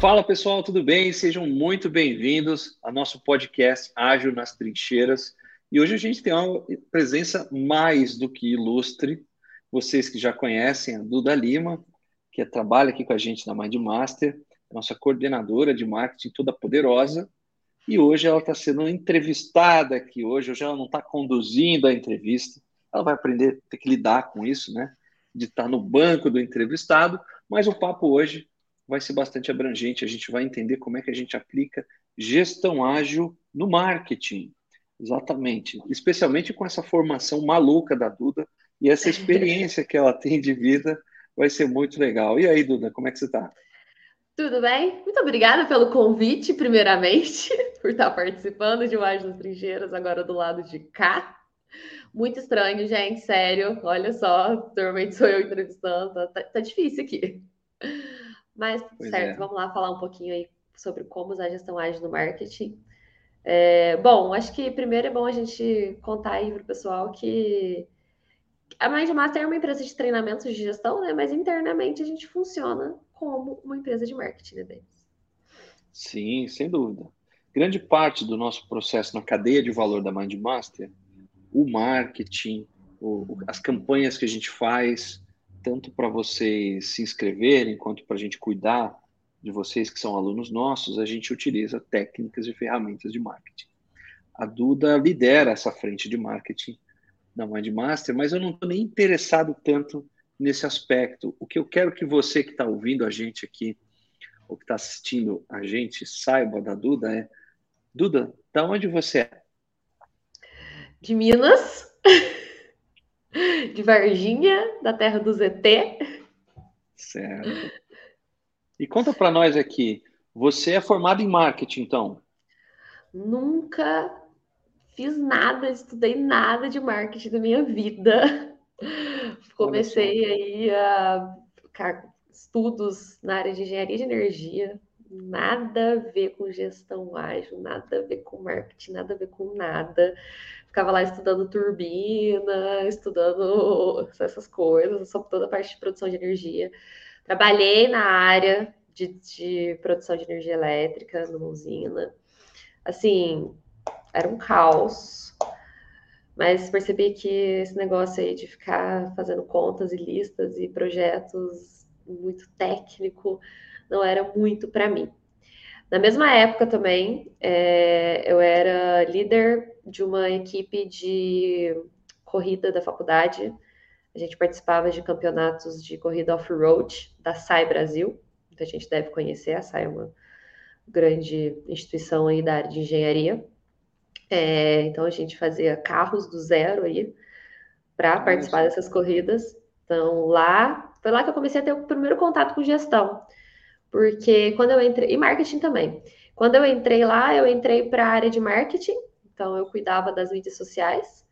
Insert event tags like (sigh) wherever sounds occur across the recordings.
Fala pessoal, tudo bem? Sejam muito bem-vindos ao nosso podcast Ágil nas Trincheiras. E hoje a gente tem uma presença mais do que ilustre. Vocês que já conhecem a Duda Lima, que trabalha aqui com a gente na Mindmaster, nossa coordenadora de marketing toda poderosa. E hoje ela está sendo entrevistada aqui hoje. Hoje ela não está conduzindo a entrevista. Ela vai aprender a ter que lidar com isso, né? De estar tá no banco do entrevistado. Mas o papo hoje vai ser bastante abrangente. A gente vai entender como é que a gente aplica gestão ágil no marketing. Exatamente. Especialmente com essa formação maluca da Duda e essa (laughs) experiência que ela tem de vida vai ser muito legal. E aí, Duda, como é que você está? Tudo bem? Muito obrigada pelo convite, primeiramente, (laughs) por estar participando de mais das trincheiras agora do lado de cá. Muito estranho, gente, sério. Olha só, normalmente sou eu entrevistando, tá, tá difícil aqui. Mas pois certo, é. vamos lá falar um pouquinho aí sobre como usar a gestão ágil no marketing. É, bom, acho que primeiro é bom a gente contar aí para o pessoal que a Mindmaster é uma empresa de treinamentos de gestão, né? Mas internamente a gente funciona como uma empresa de marketing, né, Denis? Sim, sem dúvida. Grande parte do nosso processo na cadeia de valor da Mindmaster, o marketing, o, as campanhas que a gente faz, tanto para vocês se inscreverem quanto para a gente cuidar de vocês que são alunos nossos, a gente utiliza técnicas e ferramentas de marketing. A Duda lidera essa frente de marketing da Mindmaster, mas eu não estou nem interessado tanto nesse aspecto. O que eu quero que você que está ouvindo a gente aqui, ou que está assistindo a gente, saiba da Duda é: Duda, da onde você é? De Minas. (laughs) de Varginha, da terra do ZT. Certo. E conta para nós aqui, você é formado em marketing, então? Nunca fiz nada, estudei nada de marketing na minha vida. Comecei aí a estudos na área de engenharia de energia, nada a ver com gestão ágil, nada a ver com marketing, nada a ver com nada ficava lá estudando turbina, estudando essas coisas, sobre toda a parte de produção de energia. Trabalhei na área de, de produção de energia elétrica, numa usina. Assim, era um caos. Mas percebi que esse negócio aí de ficar fazendo contas e listas e projetos muito técnico não era muito para mim. Na mesma época também, é, eu era líder de uma equipe de corrida da faculdade. A gente participava de campeonatos de corrida off-road da SAI Brasil. Muita gente deve conhecer, a SAI é uma grande instituição aí da área de engenharia. É, então a gente fazia carros do zero aí para participar dessas corridas. Então lá foi lá que eu comecei a ter o primeiro contato com gestão. Porque quando eu entrei, e marketing também. Quando eu entrei lá, eu entrei para a área de marketing, então eu cuidava das mídias sociais.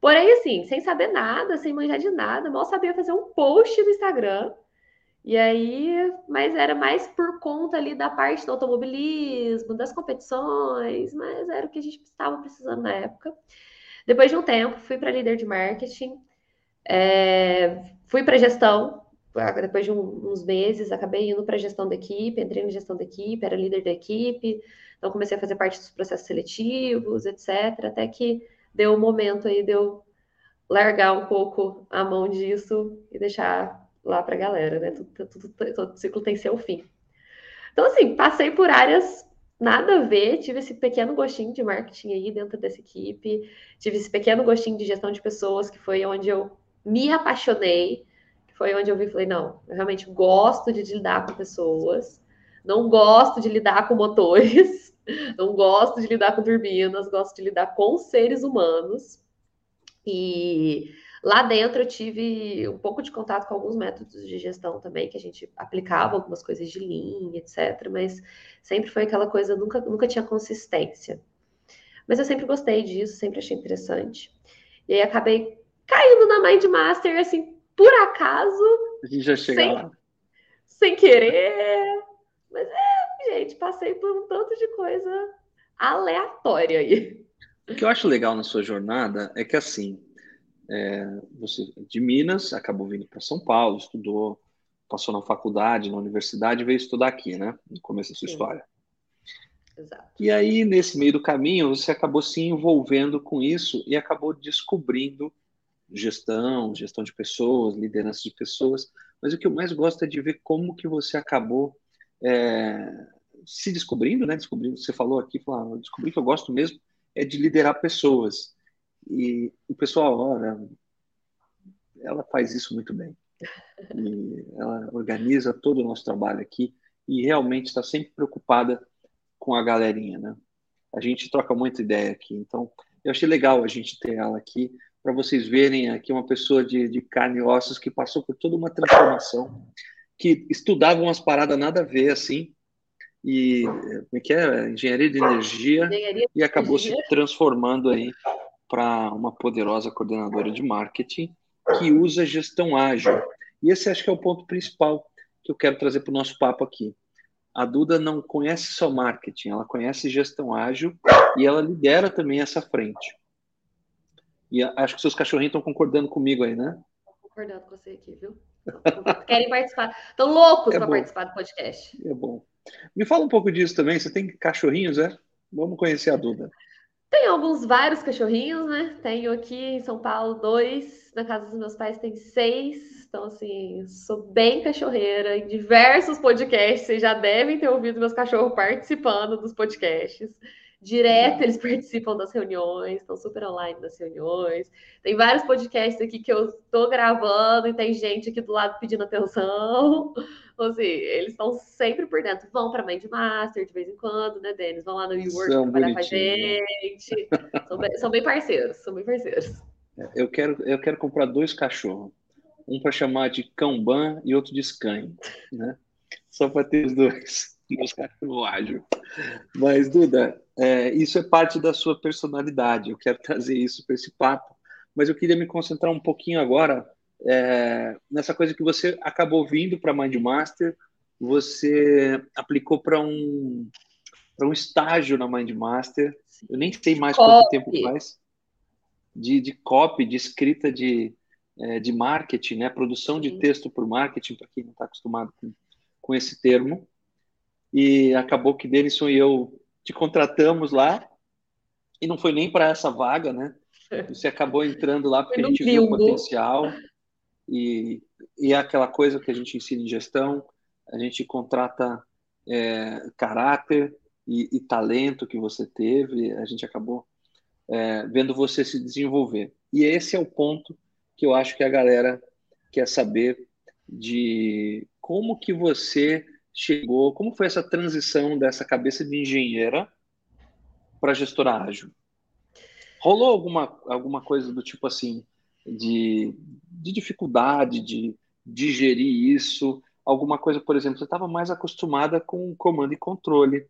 Porém, assim, sem saber nada, sem manjar de nada, mal sabia fazer um post no Instagram. E aí, mas era mais por conta ali da parte do automobilismo, das competições, mas era o que a gente estava precisando na época. Depois de um tempo, fui para líder de marketing, é, fui para gestão, depois de um, uns meses, acabei indo para gestão da equipe, entrei na gestão da equipe, era líder da equipe, então comecei a fazer parte dos processos seletivos, etc. Até que deu o um momento aí de eu largar um pouco a mão disso e deixar lá para a galera, né? Tudo, tudo, todo ciclo tem seu fim. Então, assim, passei por áreas nada a ver, tive esse pequeno gostinho de marketing aí dentro dessa equipe, tive esse pequeno gostinho de gestão de pessoas, que foi onde eu me apaixonei foi onde eu vi e falei, não, eu realmente gosto de lidar com pessoas, não gosto de lidar com motores, (laughs) não gosto de lidar com turbinas, gosto de lidar com seres humanos. E lá dentro eu tive um pouco de contato com alguns métodos de gestão também, que a gente aplicava algumas coisas de linha, etc. Mas sempre foi aquela coisa, nunca, nunca tinha consistência. Mas eu sempre gostei disso, sempre achei interessante. E aí acabei caindo na Mind Master, assim, por acaso. A gente já chega sem, lá. Sem querer. Mas é, gente, passei por um tanto de coisa aleatória aí. O que eu acho legal na sua jornada é que, assim, é, você de Minas acabou vindo para São Paulo, estudou, passou na faculdade, na universidade, veio estudar aqui, né? No começo da sua Sim. história. Exato. E aí, nesse meio do caminho, você acabou se envolvendo com isso e acabou descobrindo gestão, gestão de pessoas, liderança de pessoas. Mas o que eu mais gosto é de ver como que você acabou é, se descobrindo, né? Descobrindo, você falou aqui, falou, ah, descobri que eu gosto mesmo é de liderar pessoas. E o pessoal, olha, ela faz isso muito bem. E ela organiza todo o nosso trabalho aqui e realmente está sempre preocupada com a galerinha, né? A gente troca muita ideia aqui, então eu achei legal a gente ter ela aqui para vocês verem aqui uma pessoa de, de carne e ossos que passou por toda uma transformação, que estudava umas paradas nada a ver assim, e como é que é? Engenharia de energia, Engenharia e acabou energia. se transformando aí para uma poderosa coordenadora de marketing que usa gestão ágil. E esse acho que é o ponto principal que eu quero trazer para o nosso papo aqui. A Duda não conhece só marketing, ela conhece gestão ágil e ela lidera também essa frente. E acho que seus cachorrinhos estão concordando comigo aí, né? Concordando com você aqui, viu? Querem participar. Estão loucos é para participar do podcast. É bom. Me fala um pouco disso também. Você tem cachorrinhos, é? Vamos conhecer a Duda. Tem alguns, vários cachorrinhos, né? Tenho aqui em São Paulo dois. Na casa dos meus pais tem seis. Então, assim, sou bem cachorreira. Em diversos podcasts, vocês já devem ter ouvido meus cachorros participando dos podcasts. Direto eles participam das reuniões, estão super online das reuniões. Tem vários podcasts aqui que eu estou gravando e tem gente aqui do lado pedindo atenção. (laughs) Então, assim, eles estão sempre por dentro. Vão para Mind Master de vez em quando, né, Denis? Vão lá no WeWork trabalhar com a gente. são, bem, são bem parceiros, são bem parceiros. Eu quero, eu quero comprar dois cachorros. Um para chamar de Kanban e outro de Scan, né? Só para ter os dois. Meus cachorros ágil. Mas, Duda, é, isso é parte da sua personalidade. Eu quero trazer isso para esse papo. Mas eu queria me concentrar um pouquinho agora é, nessa coisa que você acabou vindo para Mindmaster, você aplicou para um para um estágio na Mindmaster. Eu nem sei mais copy. quanto tempo faz. De, de copy, de escrita de, é, de marketing, né? Produção de texto por marketing, para quem não está acostumado com, com esse termo. E acabou que Denison e eu te contratamos lá, e não foi nem para essa vaga, né? (laughs) Você acabou entrando lá porque a gente viu o potencial. E, e é aquela coisa que a gente ensina em gestão, a gente contrata é, caráter e, e, talento que você teve, a gente acabou é, vendo você se desenvolver. E esse é o ponto que eu acho que a galera quer saber de como que você chegou, como foi essa transição dessa cabeça de engenheira para gestora ágil? Rolou alguma, alguma coisa do tipo assim, de, de dificuldade de digerir isso? Alguma coisa, por exemplo, você estava mais acostumada com comando e controle,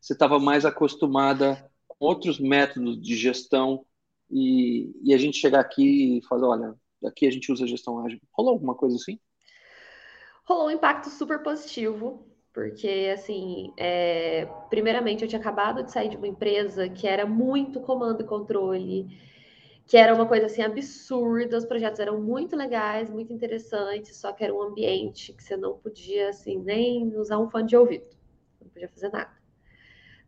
você estava mais acostumada com outros métodos de gestão e, e a gente chegar aqui e falar, olha, aqui a gente usa gestão ágil. Rolou alguma coisa assim? Rolou um impacto super positivo, porque, assim, é, primeiramente eu tinha acabado de sair de uma empresa que era muito comando e controle, que era uma coisa assim absurda, os projetos eram muito legais, muito interessantes, só que era um ambiente que você não podia assim nem usar um fone de ouvido, não podia fazer nada.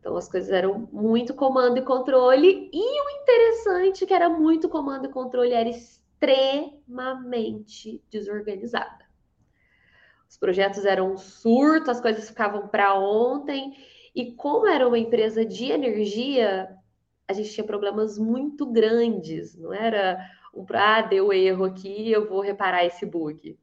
Então as coisas eram muito comando e controle e o interessante é que era muito comando e controle era extremamente desorganizada. Os projetos eram um surto, as coisas ficavam para ontem e como era uma empresa de energia, a gente tinha problemas muito grandes, não era um ah, deu erro aqui, eu vou reparar esse bug.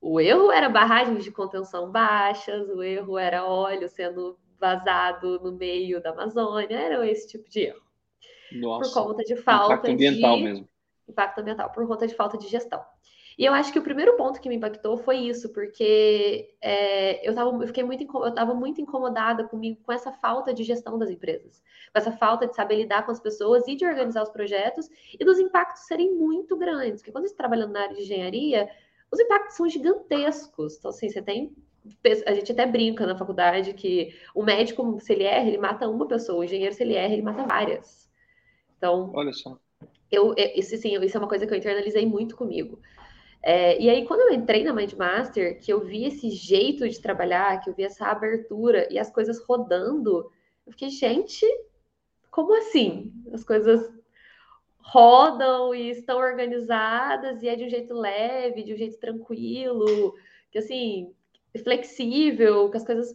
O erro era barragens de contenção baixas, o erro era óleo sendo vazado no meio da Amazônia, era esse tipo de erro. Nossa, por conta de falta impacto ambiental de mesmo. impacto ambiental, por conta de falta de gestão. E eu acho que o primeiro ponto que me impactou foi isso, porque é, eu, tava, eu fiquei muito, eu estava muito incomodada comigo com essa falta de gestão das empresas, com essa falta de saber lidar com as pessoas e de organizar os projetos e dos impactos serem muito grandes. Porque quando você está trabalhando na área de engenharia, os impactos são gigantescos. Então, assim, você tem. A gente até brinca na faculdade que o médico, se ele erra, ele mata uma pessoa, o engenheiro, se ele erra, ele mata várias. Então. Olha só. Eu, isso, sim, isso é uma coisa que eu internalizei muito comigo. É, e aí, quando eu entrei na Mindmaster, que eu vi esse jeito de trabalhar, que eu vi essa abertura e as coisas rodando, eu fiquei, gente, como assim? As coisas rodam e estão organizadas e é de um jeito leve, de um jeito tranquilo, que assim, flexível, que as coisas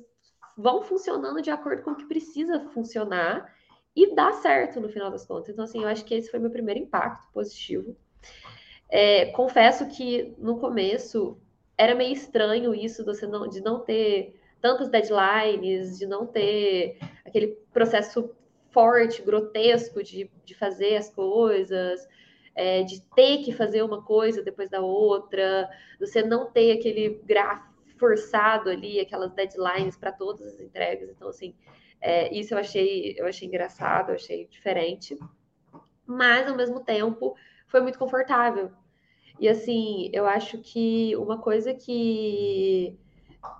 vão funcionando de acordo com o que precisa funcionar e dá certo no final das contas. Então, assim, eu acho que esse foi meu primeiro impacto positivo. É, confesso que no começo era meio estranho isso não, de não ter tantas deadlines, de não ter aquele processo forte, grotesco de, de fazer as coisas, é, de ter que fazer uma coisa depois da outra, você não ter aquele gráfico forçado ali, aquelas deadlines para todas as entregas. Então, assim, é, isso eu achei, eu achei engraçado, eu achei diferente, mas ao mesmo tempo foi muito confortável. E assim, eu acho que uma coisa que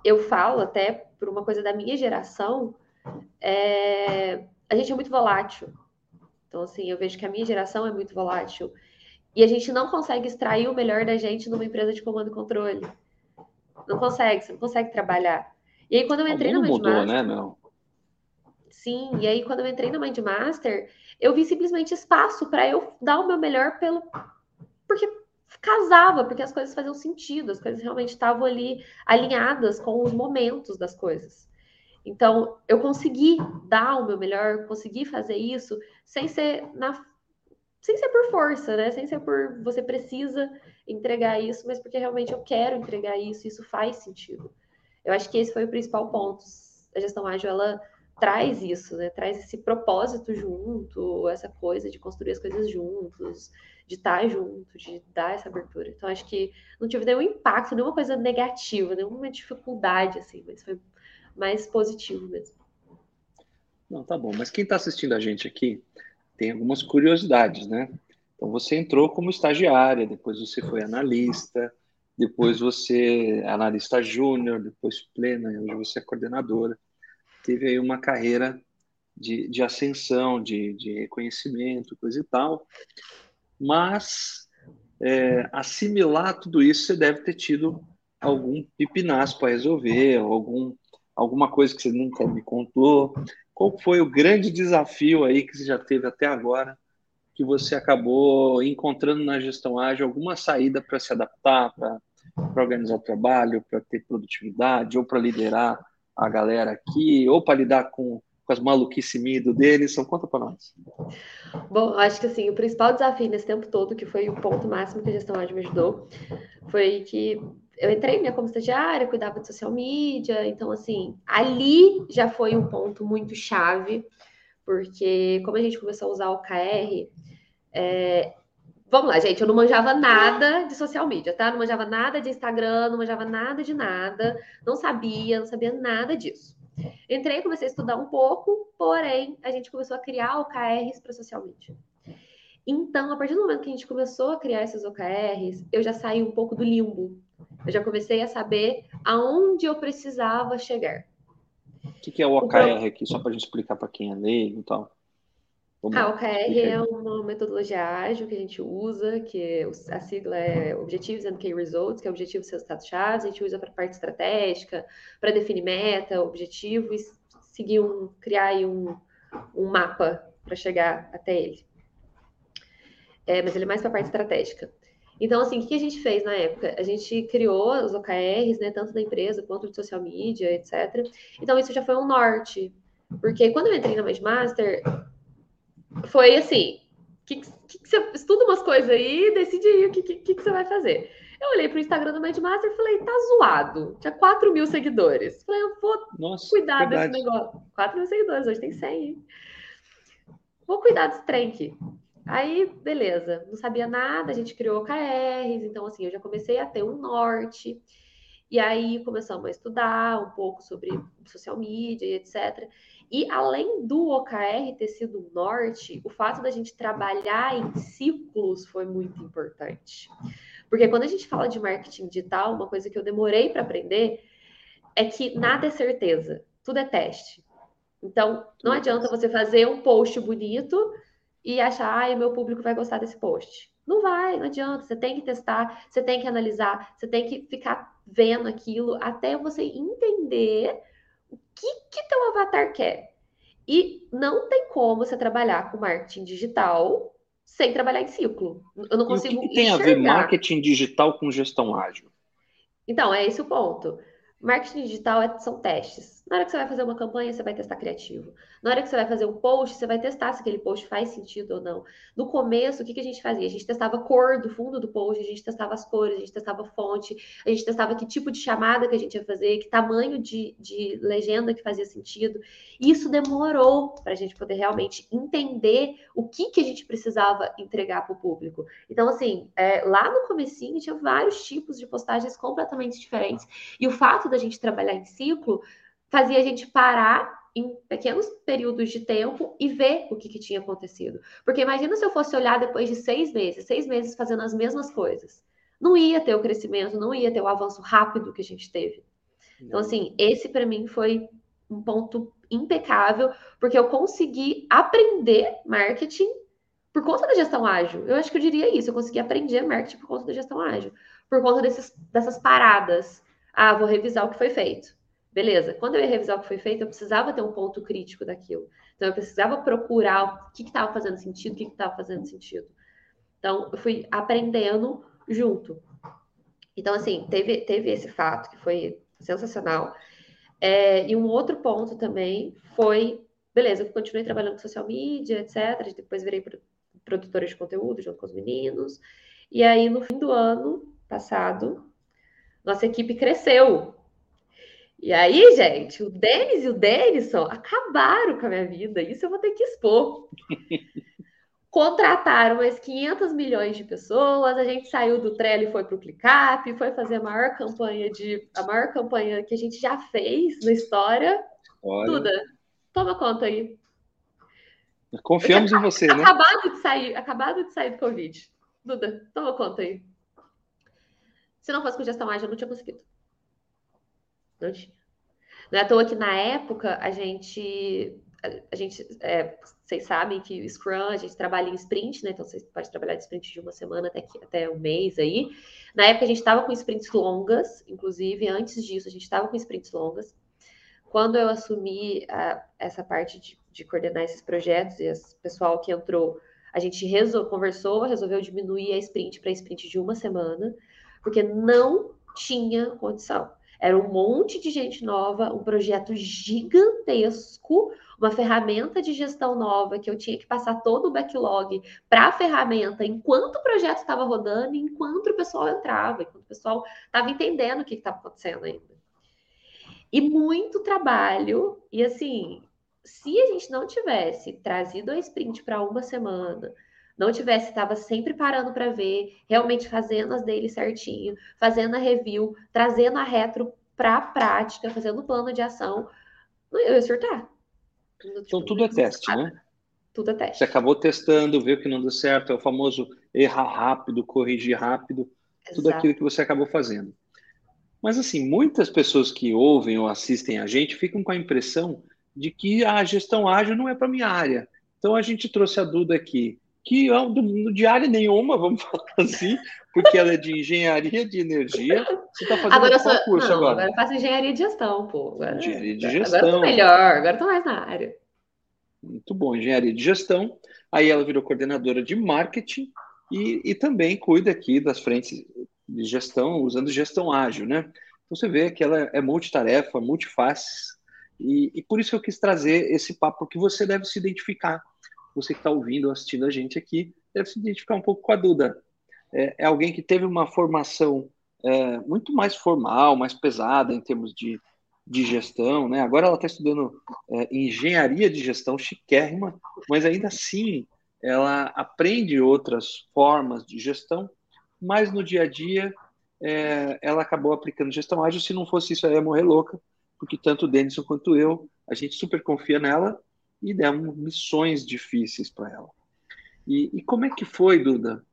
eu falo até por uma coisa da minha geração é a gente é muito volátil. Então, assim, eu vejo que a minha geração é muito volátil. E a gente não consegue extrair o melhor da gente numa empresa de comando e controle. Não consegue, você não consegue trabalhar. E aí, quando eu entrei na Mindmaster... Mudou, né, meu? Sim, e aí quando eu entrei na Mindmaster, eu vi simplesmente espaço para eu dar o meu melhor pelo... Porque casava, porque as coisas faziam sentido, as coisas realmente estavam ali alinhadas com os momentos das coisas. Então, eu consegui dar o meu melhor, consegui fazer isso sem ser na sem ser por força, né? Sem ser por você precisa entregar isso, mas porque realmente eu quero entregar isso, isso faz sentido. Eu acho que esse foi o principal ponto. A gestão ágil ela traz isso, né? Traz esse propósito junto, essa coisa de construir as coisas juntos, de estar junto, de dar essa abertura. Então acho que não tive nenhum impacto, nenhuma coisa negativa, nenhuma dificuldade assim, mas foi mais positivo mesmo. Não, tá bom. Mas quem está assistindo a gente aqui tem algumas curiosidades, né? Então você entrou como estagiária, depois você foi analista, depois você é analista júnior, depois plena, hoje você é coordenadora. Teve aí uma carreira de, de ascensão, de, de reconhecimento, coisa e tal. Mas é, assimilar tudo isso, você deve ter tido algum pipinaço para resolver, algum alguma coisa que você nunca me contou. Qual foi o grande desafio aí que você já teve até agora, que você acabou encontrando na gestão ágil alguma saída para se adaptar, para organizar o trabalho, para ter produtividade, ou para liderar a galera aqui, ou para lidar com, com as maluquices mido deles? Então, conta para nós. Bom, acho que assim, o principal desafio nesse tempo todo, que foi o ponto máximo que a gestão ágil me ajudou, foi que eu entrei né, como estagiária, cuidava de social media, então assim, ali já foi um ponto muito chave, porque como a gente começou a usar o KR, é... vamos lá, gente, eu não manjava nada de social media, tá? Não manjava nada de Instagram, não manjava nada de nada, não sabia, não sabia nada disso. Entrei, comecei a estudar um pouco, porém, a gente começou a criar OKRs para social media. Então, a partir do momento que a gente começou a criar esses OKRs, eu já saí um pouco do limbo, eu já comecei a saber aonde eu precisava chegar. O que, que é o OKR o aqui, só para a gente explicar para quem é leigo e tal? Vamos ah, OKR é uma metodologia ágil que a gente usa, que a sigla é Objectives and Key Results, que é objetivo e resultados-chave. A gente usa para parte estratégica, para definir meta, objetivo e seguir um, criar um, um mapa para chegar até ele. É, mas ele é mais para a parte estratégica. Então, assim, o que a gente fez na época? A gente criou os OKRs, né, tanto da empresa quanto de social media, etc. Então, isso já foi um norte. Porque quando eu entrei na Master, foi assim, que, que, que, você estuda umas coisas aí e decide aí o que, que, que, você vai fazer. Eu olhei para o Instagram do Master e falei, tá zoado. Tinha 4 mil seguidores. Falei, eu vou Nossa, cuidar verdade. desse negócio. 4 mil seguidores, hoje tem 100. Hein? Vou cuidar desse trem aqui. Aí, beleza, não sabia nada, a gente criou OKRs, então assim, eu já comecei a ter um norte. E aí começamos a estudar um pouco sobre social media e etc. E além do OKR ter sido um norte, o fato da gente trabalhar em ciclos foi muito importante. Porque quando a gente fala de marketing digital, uma coisa que eu demorei para aprender é que nada é certeza, tudo é teste. Então, não adianta você fazer um post bonito e achar, ah, meu público vai gostar desse post. Não vai, não adianta. Você tem que testar, você tem que analisar, você tem que ficar vendo aquilo até você entender que que teu avatar quer. E não tem como você trabalhar com marketing digital sem trabalhar em ciclo. Eu não consigo. E o que, que tem a ver marketing digital com gestão ágil? Então, é esse o ponto. Marketing digital é, são testes. Na hora que você vai fazer uma campanha, você vai testar criativo. Na hora que você vai fazer um post, você vai testar se aquele post faz sentido ou não. No começo, o que, que a gente fazia? A gente testava a cor do fundo do post, a gente testava as cores, a gente testava a fonte, a gente testava que tipo de chamada que a gente ia fazer, que tamanho de, de legenda que fazia sentido. Isso demorou para a gente poder realmente entender o que, que a gente precisava entregar para o público. Então, assim, é, lá no comecinho tinha vários tipos de postagens completamente diferentes. E o fato da gente trabalhar em ciclo fazia a gente parar em pequenos períodos de tempo e ver o que, que, tinha acontecido. Porque imagina se eu fosse olhar depois de seis meses, seis meses fazendo as mesmas coisas. Não ia ter o crescimento, não ia ter o avanço rápido que a gente teve. Então, assim, esse para mim foi um ponto impecável, porque eu consegui aprender marketing por conta da gestão ágil. Eu acho que eu diria isso, eu consegui aprender marketing por conta da gestão ágil, por conta desses, dessas paradas. Ah, vou revisar o que foi feito. Beleza, quando eu ia revisar o que foi feito, eu precisava ter um ponto crítico daquilo. Então, eu precisava procurar o que estava fazendo sentido, o que estava fazendo sentido. Então, eu fui aprendendo junto. Então, assim, teve, teve esse fato que foi sensacional. É, e um outro ponto também foi, beleza, eu continuei trabalhando com social media, etc. Depois virei produtora de conteúdo junto com os meninos. E aí, no fim do ano passado, nossa equipe cresceu e aí, gente, o Denis e o Denison acabaram com a minha vida. Isso eu vou ter que expor. (laughs) Contrataram mais 500 milhões de pessoas. A gente saiu do Trello e foi para o ClickUp, foi fazer a maior campanha de a maior campanha que a gente já fez na história. Olha. Duda, toma conta aí. Confiamos em você, né? Acabado de sair, acabado de sair do Covid. Duda, toma conta aí. Se não fosse com gestão ágil, eu não tinha conseguido. Não tinha. Não é à toa que na época a gente. A, gente, é, vocês sabem que o Scrum a gente trabalha em sprint, né? Então você pode trabalhar de sprint de uma semana até, até um mês aí. Na época a gente estava com sprints longas, inclusive antes disso a gente estava com sprints longas. Quando eu assumi a, essa parte de, de, coordenar esses projetos e o pessoal que entrou, a gente resol, conversou, resolveu diminuir a sprint para sprint de uma semana, porque não tinha condição. Era um monte de gente nova, um projeto gigantesco, uma ferramenta de gestão nova que eu tinha que passar todo o backlog para a ferramenta enquanto o projeto estava rodando, enquanto o pessoal entrava, enquanto o pessoal estava entendendo o que estava acontecendo ainda. E muito trabalho, e assim, se a gente não tivesse trazido a sprint para uma semana, não tivesse, estava sempre parando para ver, realmente fazendo as dele certinho, fazendo a review, trazendo a retro para a prática, fazendo o plano de ação, eu ia surtar. Então tudo é teste, né? Tudo é teste. Você acabou testando, viu que não deu certo, é o famoso errar rápido, corrigir rápido, Exato. tudo aquilo que você acabou fazendo. Mas assim, muitas pessoas que ouvem ou assistem a gente ficam com a impressão de que a gestão ágil não é para minha área. Então a gente trouxe a Duda aqui que do, de área nenhuma, vamos (laughs) falar assim, porque ela é de engenharia de energia. Você está fazendo agora qual sou, curso não, agora? Agora eu faço engenharia de gestão, pô. Agora, engenharia de gestão. Agora eu tô melhor, agora eu tô mais na área. Muito bom, engenharia de gestão. Aí ela virou coordenadora de marketing e, e também cuida aqui das frentes de gestão, usando gestão ágil, né? Então você vê que ela é multitarefa, multifaces, e, e por isso que eu quis trazer esse papo, que você deve se identificar você que está ouvindo, assistindo a gente aqui, deve se identificar um pouco com a Duda. É, é alguém que teve uma formação é, muito mais formal, mais pesada em termos de, de gestão, né? Agora ela está estudando é, engenharia de gestão chiquérrima, mas ainda assim ela aprende outras formas de gestão, mas no dia a dia é, ela acabou aplicando gestão ágil. Se não fosse isso, ela ia morrer louca, porque tanto o Denison quanto eu, a gente super confia nela e demos missões difíceis para ela. E, e, como é que foi, Duda,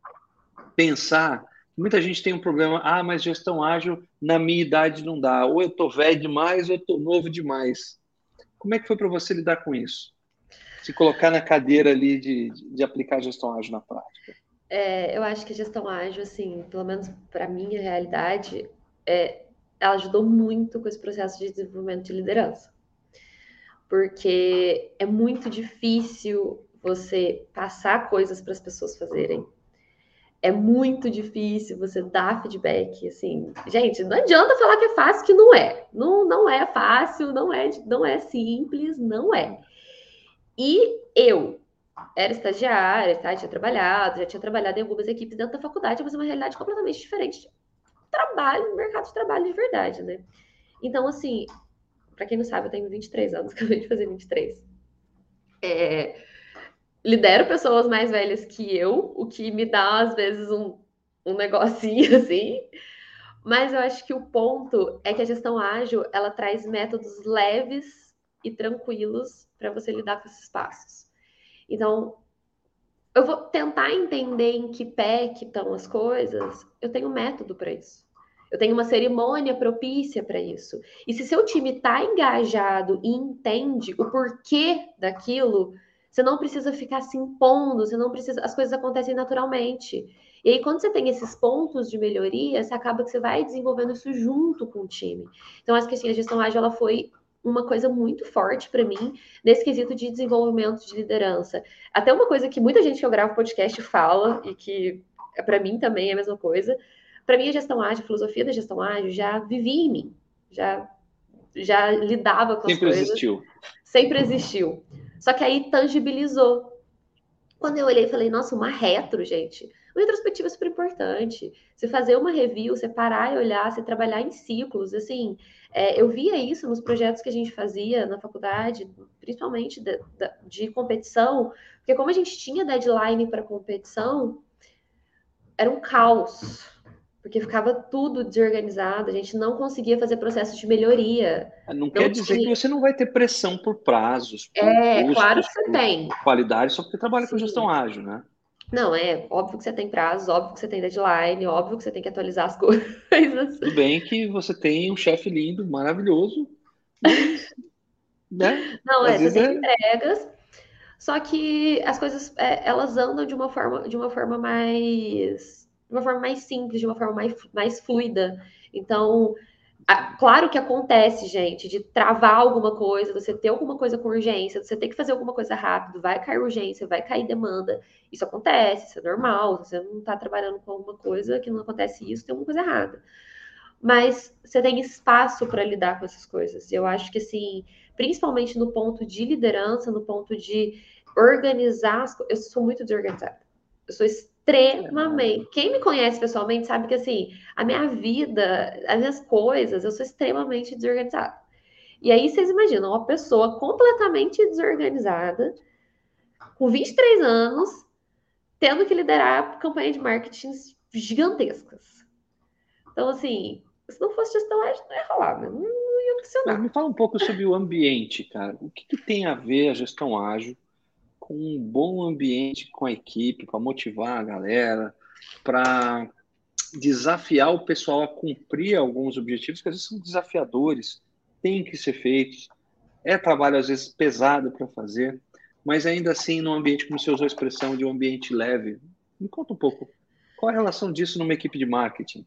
pensar? Muita gente tem um problema, ah, mas gestão ágil na minha idade não dá, ou eu estou velho demais, ou eu estou novo demais. Como é que foi para você lidar com isso? Se colocar na cadeira ali de, de aplicar gestão ágil na prática? É, eu acho que gestão ágil, assim, pelo menos para minha realidade, é, ela ajudou muito com esse processo de desenvolvimento de liderança. Porque é muito difícil você passar coisas para as pessoas fazerem. É muito difícil você dar feedback, assim. Gente, não adianta falar que é fácil, que não é. Não, não é fácil, não é, não é simples, não é. E eu era estagiária, tá? tinha trabalhado, já tinha trabalhado em algumas equipes dentro da faculdade, mas é uma realidade completamente diferente trabalho, mercado de trabalho de verdade, né? Então, assim, para quem não sabe, eu tenho 23 anos, (laughs) acabei de fazer 23. É, lidero pessoas mais velhas que eu, o que me dá, às vezes, um, um negocinho (laughs) assim. Mas eu acho que o ponto é que a gestão ágil, ela traz métodos leves e tranquilos para você lidar com esses passos. Então, eu vou tentar entender em que pé que estão as coisas. Eu tenho método para isso. Eu tenho uma cerimônia propícia para isso. E se seu time está engajado e entende o porquê daquilo, você não precisa ficar se impondo, você não precisa, as coisas acontecem naturalmente. E aí, quando você tem esses pontos de melhoria, você acaba que você vai desenvolvendo isso junto com o time. Então, acho que assim, a gestão ágil ela foi uma coisa muito forte para mim nesse quesito de desenvolvimento de liderança. Até uma coisa que muita gente que eu gravo podcast fala e que para mim também é a mesma coisa. Para mim, a gestão ágil, a filosofia da gestão ágil já vivia em mim, já já lidava com sempre as coisas. Sempre existiu. Sempre existiu. Só que aí tangibilizou. Quando eu olhei falei, nossa, uma retro, gente. Uma retrospectiva é super importante. Você fazer uma review, você parar e olhar, você trabalhar em ciclos, assim. É, eu via isso nos projetos que a gente fazia na faculdade, principalmente de, de competição, porque como a gente tinha deadline para competição, era um caos porque ficava tudo desorganizado, a gente não conseguia fazer processo de melhoria. Não, não quer dizer tinha... que você não vai ter pressão por prazos. Por é, custos, claro que você tem. Qualidade, só porque trabalha Sim. com gestão ágil, né? Não, é óbvio que você tem prazos, óbvio que você tem deadline, óbvio que você tem que atualizar as (laughs) coisas. Tudo bem que você tem um chefe lindo, maravilhoso, mas, (laughs) né? Não, é, você tem é... entregas, só que as coisas, é, elas andam de uma forma, de uma forma mais de uma forma mais simples, de uma forma mais, mais fluida. Então, claro que acontece, gente, de travar alguma coisa, você ter alguma coisa com urgência, você ter que fazer alguma coisa rápido, vai cair urgência, vai cair demanda. Isso acontece, isso é normal. Você não está trabalhando com alguma coisa que não acontece isso, tem alguma coisa errada. Mas você tem espaço para lidar com essas coisas. Eu acho que, assim, principalmente no ponto de liderança, no ponto de organizar, as... eu sou muito desorganizada. Eu sou extremamente. Quem me conhece pessoalmente sabe que assim, a minha vida, as minhas coisas, eu sou extremamente desorganizada. E aí vocês imaginam uma pessoa completamente desorganizada, com 23 anos, tendo que liderar campanhas de marketing gigantescas. Então, assim, se não fosse gestão ágil, não ia rolar, né? não, ia funcionar. Mas me fala um pouco sobre o ambiente, cara. O que, que tem a ver a gestão ágil com um bom ambiente com a equipe, para motivar a galera, para desafiar o pessoal a cumprir alguns objetivos que às vezes são desafiadores, têm que ser feitos. É trabalho às vezes pesado para fazer, mas ainda assim num ambiente, como você usou a expressão, de um ambiente leve. Me conta um pouco, qual a relação disso numa equipe de marketing?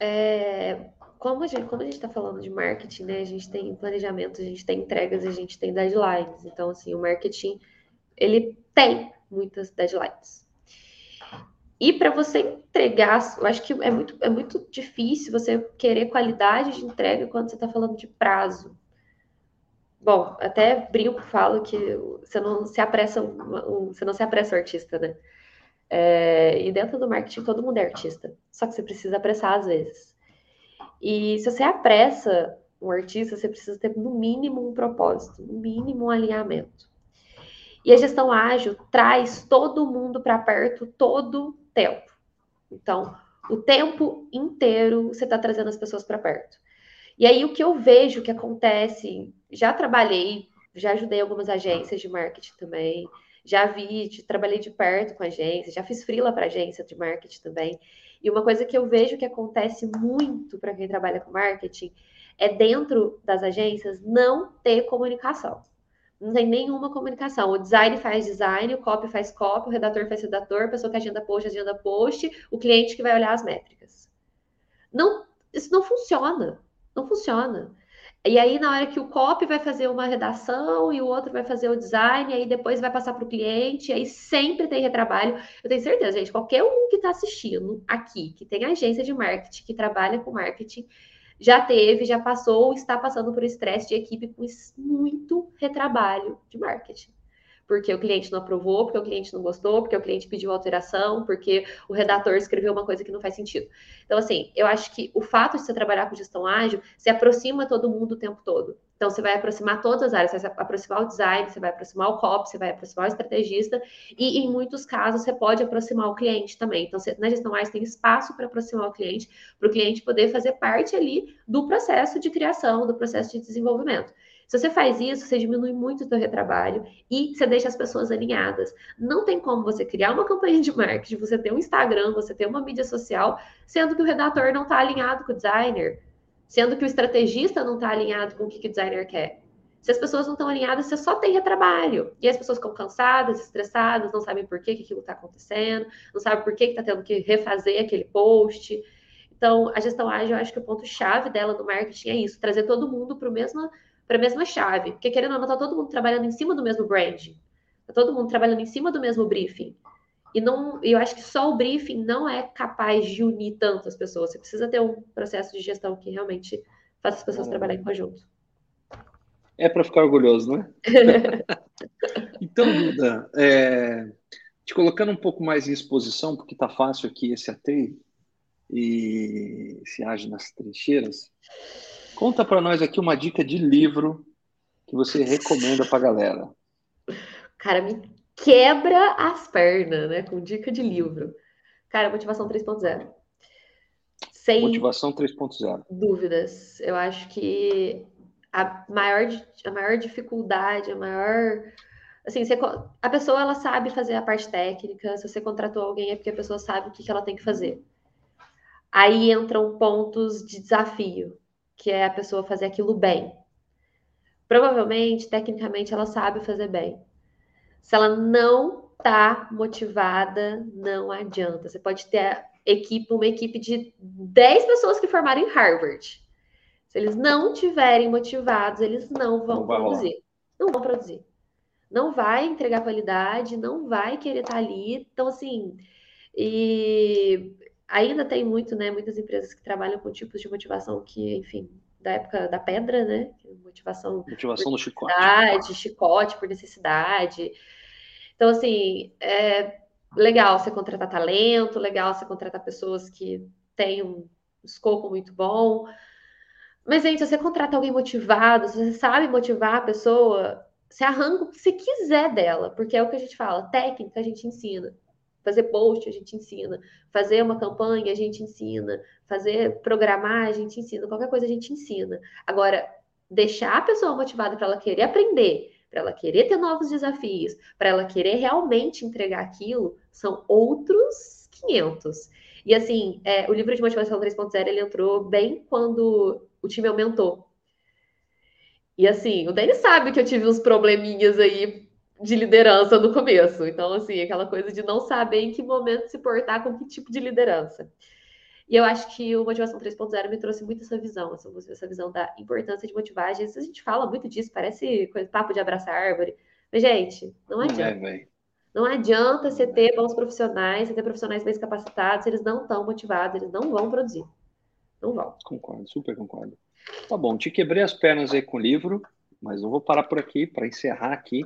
É, como a gente quando a gente está falando de marketing, né, a gente tem planejamento, a gente tem entregas, a gente tem deadlines. Então, assim, o marketing ele tem muitas deadlines. E para você entregar, eu acho que é muito, é muito difícil você querer qualidade de entrega quando você está falando de prazo. Bom, até brinco, falo que você não se apressa, você não se apressa artista, né? É, e dentro do marketing todo mundo é artista, só que você precisa apressar às vezes. E se você apressa um artista, você precisa ter no mínimo um propósito, no mínimo um alinhamento. E a gestão ágil traz todo mundo para perto todo tempo. Então, o tempo inteiro você está trazendo as pessoas para perto. E aí o que eu vejo que acontece, já trabalhei, já ajudei algumas agências de marketing também, já vi, trabalhei de perto com agências, já fiz freela para agência de marketing também. E uma coisa que eu vejo que acontece muito para quem trabalha com marketing é dentro das agências não ter comunicação não tem nenhuma comunicação. O design faz design, o copy faz copy, o redator faz redator, a pessoa que agenda post, agenda post, o cliente que vai olhar as métricas. Não, isso não funciona. Não funciona. E aí, na hora que o copy vai fazer uma redação e o outro vai fazer o design, aí depois vai passar para o cliente, aí sempre tem retrabalho. Eu tenho certeza, gente, qualquer um que está assistindo aqui, que tem agência de marketing, que trabalha com marketing, já teve, já passou, está passando por estresse de equipe com muito retrabalho de marketing porque o cliente não aprovou, porque o cliente não gostou, porque o cliente pediu alteração, porque o redator escreveu uma coisa que não faz sentido. Então, assim, eu acho que o fato de você trabalhar com gestão ágil, se aproxima todo mundo o tempo todo. Então, você vai aproximar todas as áreas, você vai aproximar o design, você vai aproximar o copy, você vai aproximar o estrategista, e em muitos casos você pode aproximar o cliente também. Então, você, na gestão ágil tem espaço para aproximar o cliente, para o cliente poder fazer parte ali do processo de criação, do processo de desenvolvimento. Se você faz isso, você diminui muito o seu retrabalho e você deixa as pessoas alinhadas. Não tem como você criar uma campanha de marketing, você ter um Instagram, você ter uma mídia social, sendo que o redator não está alinhado com o designer, sendo que o estrategista não está alinhado com o que, o designer quer. Se as pessoas não estão alinhadas, você só tem retrabalho. E as pessoas ficam cansadas, estressadas, não sabem por que, que aquilo está acontecendo, não sabem por que está tendo que refazer aquele post. Então, a gestão ágil, eu acho que o ponto-chave dela no marketing é isso: trazer todo mundo para a mesma chave. Porque, querendo ou não, está todo mundo trabalhando em cima do mesmo brand. Está todo mundo trabalhando em cima do mesmo briefing. E não, eu acho que só o briefing não é capaz de unir tantas pessoas. Você precisa ter um processo de gestão que realmente faça as pessoas trabalharem em conjunto. É para ficar orgulhoso, né? (laughs) então, Duda, é, te colocando um pouco mais em exposição, porque está fácil aqui esse ATEI e se age nas trincheiras. Conta para nós aqui uma dica de livro que você recomenda para galera. Cara, me quebra as pernas, né? Com dica de livro. Cara, Motivação 3.0. Sem Motivação 3.0. Dúvidas. Eu acho que a maior, a maior dificuldade, a maior. Assim, você, a pessoa ela sabe fazer a parte técnica. Se você contratou alguém é porque a pessoa sabe o que, que ela tem que fazer. Aí entram pontos de desafio que é a pessoa fazer aquilo bem. Provavelmente, tecnicamente, ela sabe fazer bem. Se ela não tá motivada, não adianta. Você pode ter equipe, uma equipe de 10 pessoas que formaram em Harvard. Se eles não tiverem motivados, eles não vão não produzir. Não vão produzir. Não vai entregar qualidade, não vai querer estar tá ali. Então, assim, e ainda tem muito, né? Muitas empresas que trabalham com tipos de motivação que, enfim, da época da pedra, né? Motivação. Motivação do chicote. Chicote por necessidade. Então, assim, é legal você contratar talento, legal você contratar pessoas que têm um escopo muito bom. Mas, gente, se você contrata alguém motivado, se você sabe motivar a pessoa, você arranca o que você quiser dela, porque é o que a gente fala, técnica a gente ensina. Fazer post a gente ensina, fazer uma campanha a gente ensina, fazer programar a gente ensina, qualquer coisa a gente ensina. Agora, deixar a pessoa motivada para ela querer aprender, para ela querer ter novos desafios, para ela querer realmente entregar aquilo, são outros 500. E assim, é, o livro de motivação 3.0 ele entrou bem quando o time aumentou. E assim, o Denis sabe que eu tive uns probleminhas aí de liderança no começo. Então, assim, aquela coisa de não saber em que momento se portar com que tipo de liderança. E eu acho que o Motivação 3.0 me trouxe muito essa visão, essa, visão da importância de motivar. Às vezes a gente fala muito disso, parece coisa, papo de abraçar árvore. Mas, gente, não é, adianta. É, não adianta você ter bons profissionais, você ter profissionais bem capacitados, se eles não estão motivados, eles não vão produzir. Não vão. Concordo, super concordo. Tá bom, te quebrei as pernas aí com o livro, mas não vou parar por aqui para encerrar aqui.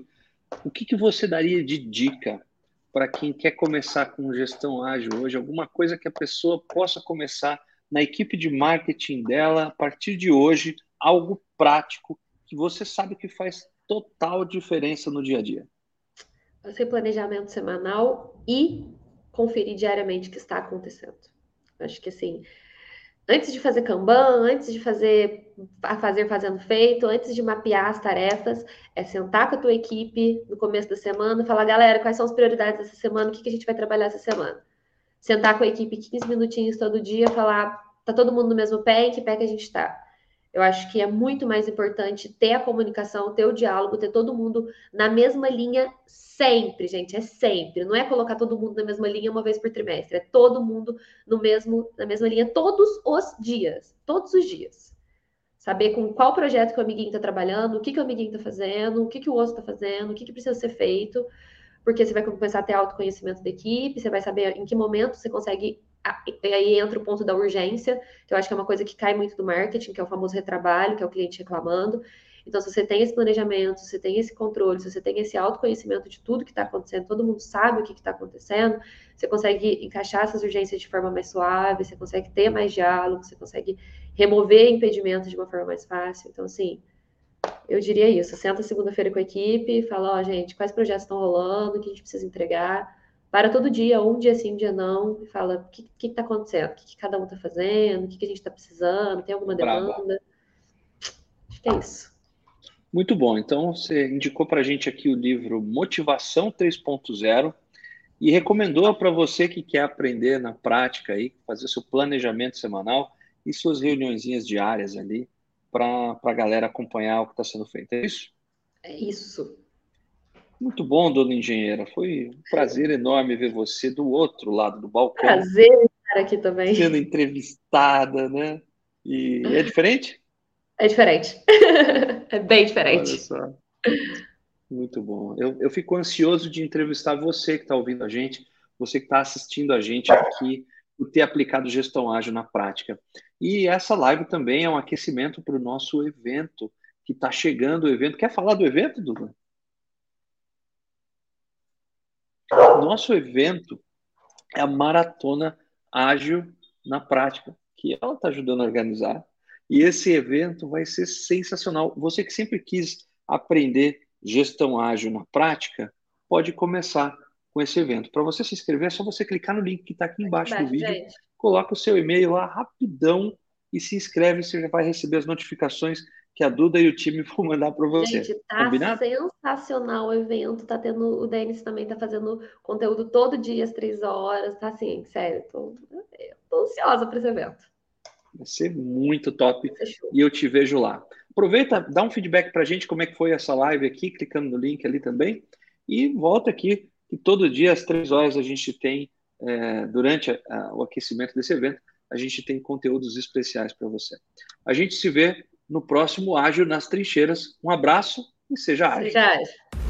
O que, que você daria de dica para quem quer começar com gestão ágil hoje? Alguma coisa que a pessoa possa começar na equipe de marketing dela a partir de hoje, algo prático que você sabe que faz total diferença no dia a dia? Fazer planejamento semanal e conferir diariamente o que está acontecendo. Acho que assim, antes de fazer Kanban, antes de fazer a fazer fazendo feito, antes de mapear as tarefas, é sentar com a tua equipe no começo da semana falar, galera, quais são as prioridades dessa semana, o que, que a gente vai trabalhar essa semana. Sentar com a equipe 15 minutinhos todo dia, falar, tá todo mundo no mesmo pé, em que pé que a gente tá? Eu acho que é muito mais importante ter a comunicação, ter o diálogo, ter todo mundo na mesma linha sempre, gente, é sempre. Não é colocar todo mundo na mesma linha uma vez por trimestre, é todo mundo no mesmo na mesma linha todos os dias, todos os dias. Saber com qual projeto que o amiguinho está trabalhando, o que, que o amiguinho está fazendo, o que, que o outro está fazendo, o que, que precisa ser feito, porque você vai começar a ter autoconhecimento da equipe, você vai saber em que momento você consegue aí entra o ponto da urgência, que eu acho que é uma coisa que cai muito do marketing, que é o famoso retrabalho, que é o cliente reclamando. Então, se você tem esse planejamento, se você tem esse controle, se você tem esse autoconhecimento de tudo que está acontecendo, todo mundo sabe o que está acontecendo, você consegue encaixar essas urgências de forma mais suave, você consegue ter mais diálogo, você consegue remover impedimentos de uma forma mais fácil. Então, assim, eu diria isso. Senta segunda-feira com a equipe, fala, ó, oh, gente, quais projetos estão rolando, o que a gente precisa entregar para todo dia, um dia sim, um dia não, e fala o que está acontecendo, o que, que, cada um está fazendo, o que, que, a gente está precisando, tem alguma demanda. Brava. Acho que é isso. Muito bom. Então, você indicou para a gente aqui o livro Motivação 3.0 e recomendou para você que quer aprender na prática aí, fazer seu planejamento semanal e suas reuniõezinhas diárias ali para a galera acompanhar o que está sendo feito. É isso? É isso. Muito bom, dona engenheira. Foi um prazer enorme ver você do outro lado do balcão. Prazer estar aqui também. Sendo entrevistada, né? E é diferente? É diferente. (laughs) é bem diferente. Olha só. Muito bom. Eu, eu fico ansioso de entrevistar você que está ouvindo a gente, você que está assistindo a gente aqui, por ter aplicado gestão ágil na prática. E essa live também é um aquecimento para o nosso evento que está chegando. O evento. Quer falar do evento, Duda? Nosso evento é a Maratona Ágil na Prática, que ela está ajudando a organizar. E esse evento vai ser sensacional. Você que sempre quis aprender gestão ágil na prática, pode começar com esse evento. Para você se inscrever, é só você clicar no link que está aqui embaixo do vídeo, gente. coloca o seu e-mail lá rapidão e se inscreve. Você já vai receber as notificações que a Duda e o time (laughs) vão mandar para você. Gente, tá Combinado? sensacional o evento. Tá tendo, o Denis também tá fazendo conteúdo todo dia às três horas. Tá assim, sério, tô, tô ansiosa para esse evento. Vai ser muito top e eu te vejo lá. Aproveita, dá um feedback para a gente como é que foi essa live aqui, clicando no link ali também. E volta aqui, que todo dia às três horas a gente tem, é, durante a, a, o aquecimento desse evento, a gente tem conteúdos especiais para você. A gente se vê no próximo Ágil nas Trincheiras. Um abraço e seja ágil. Seja ágil.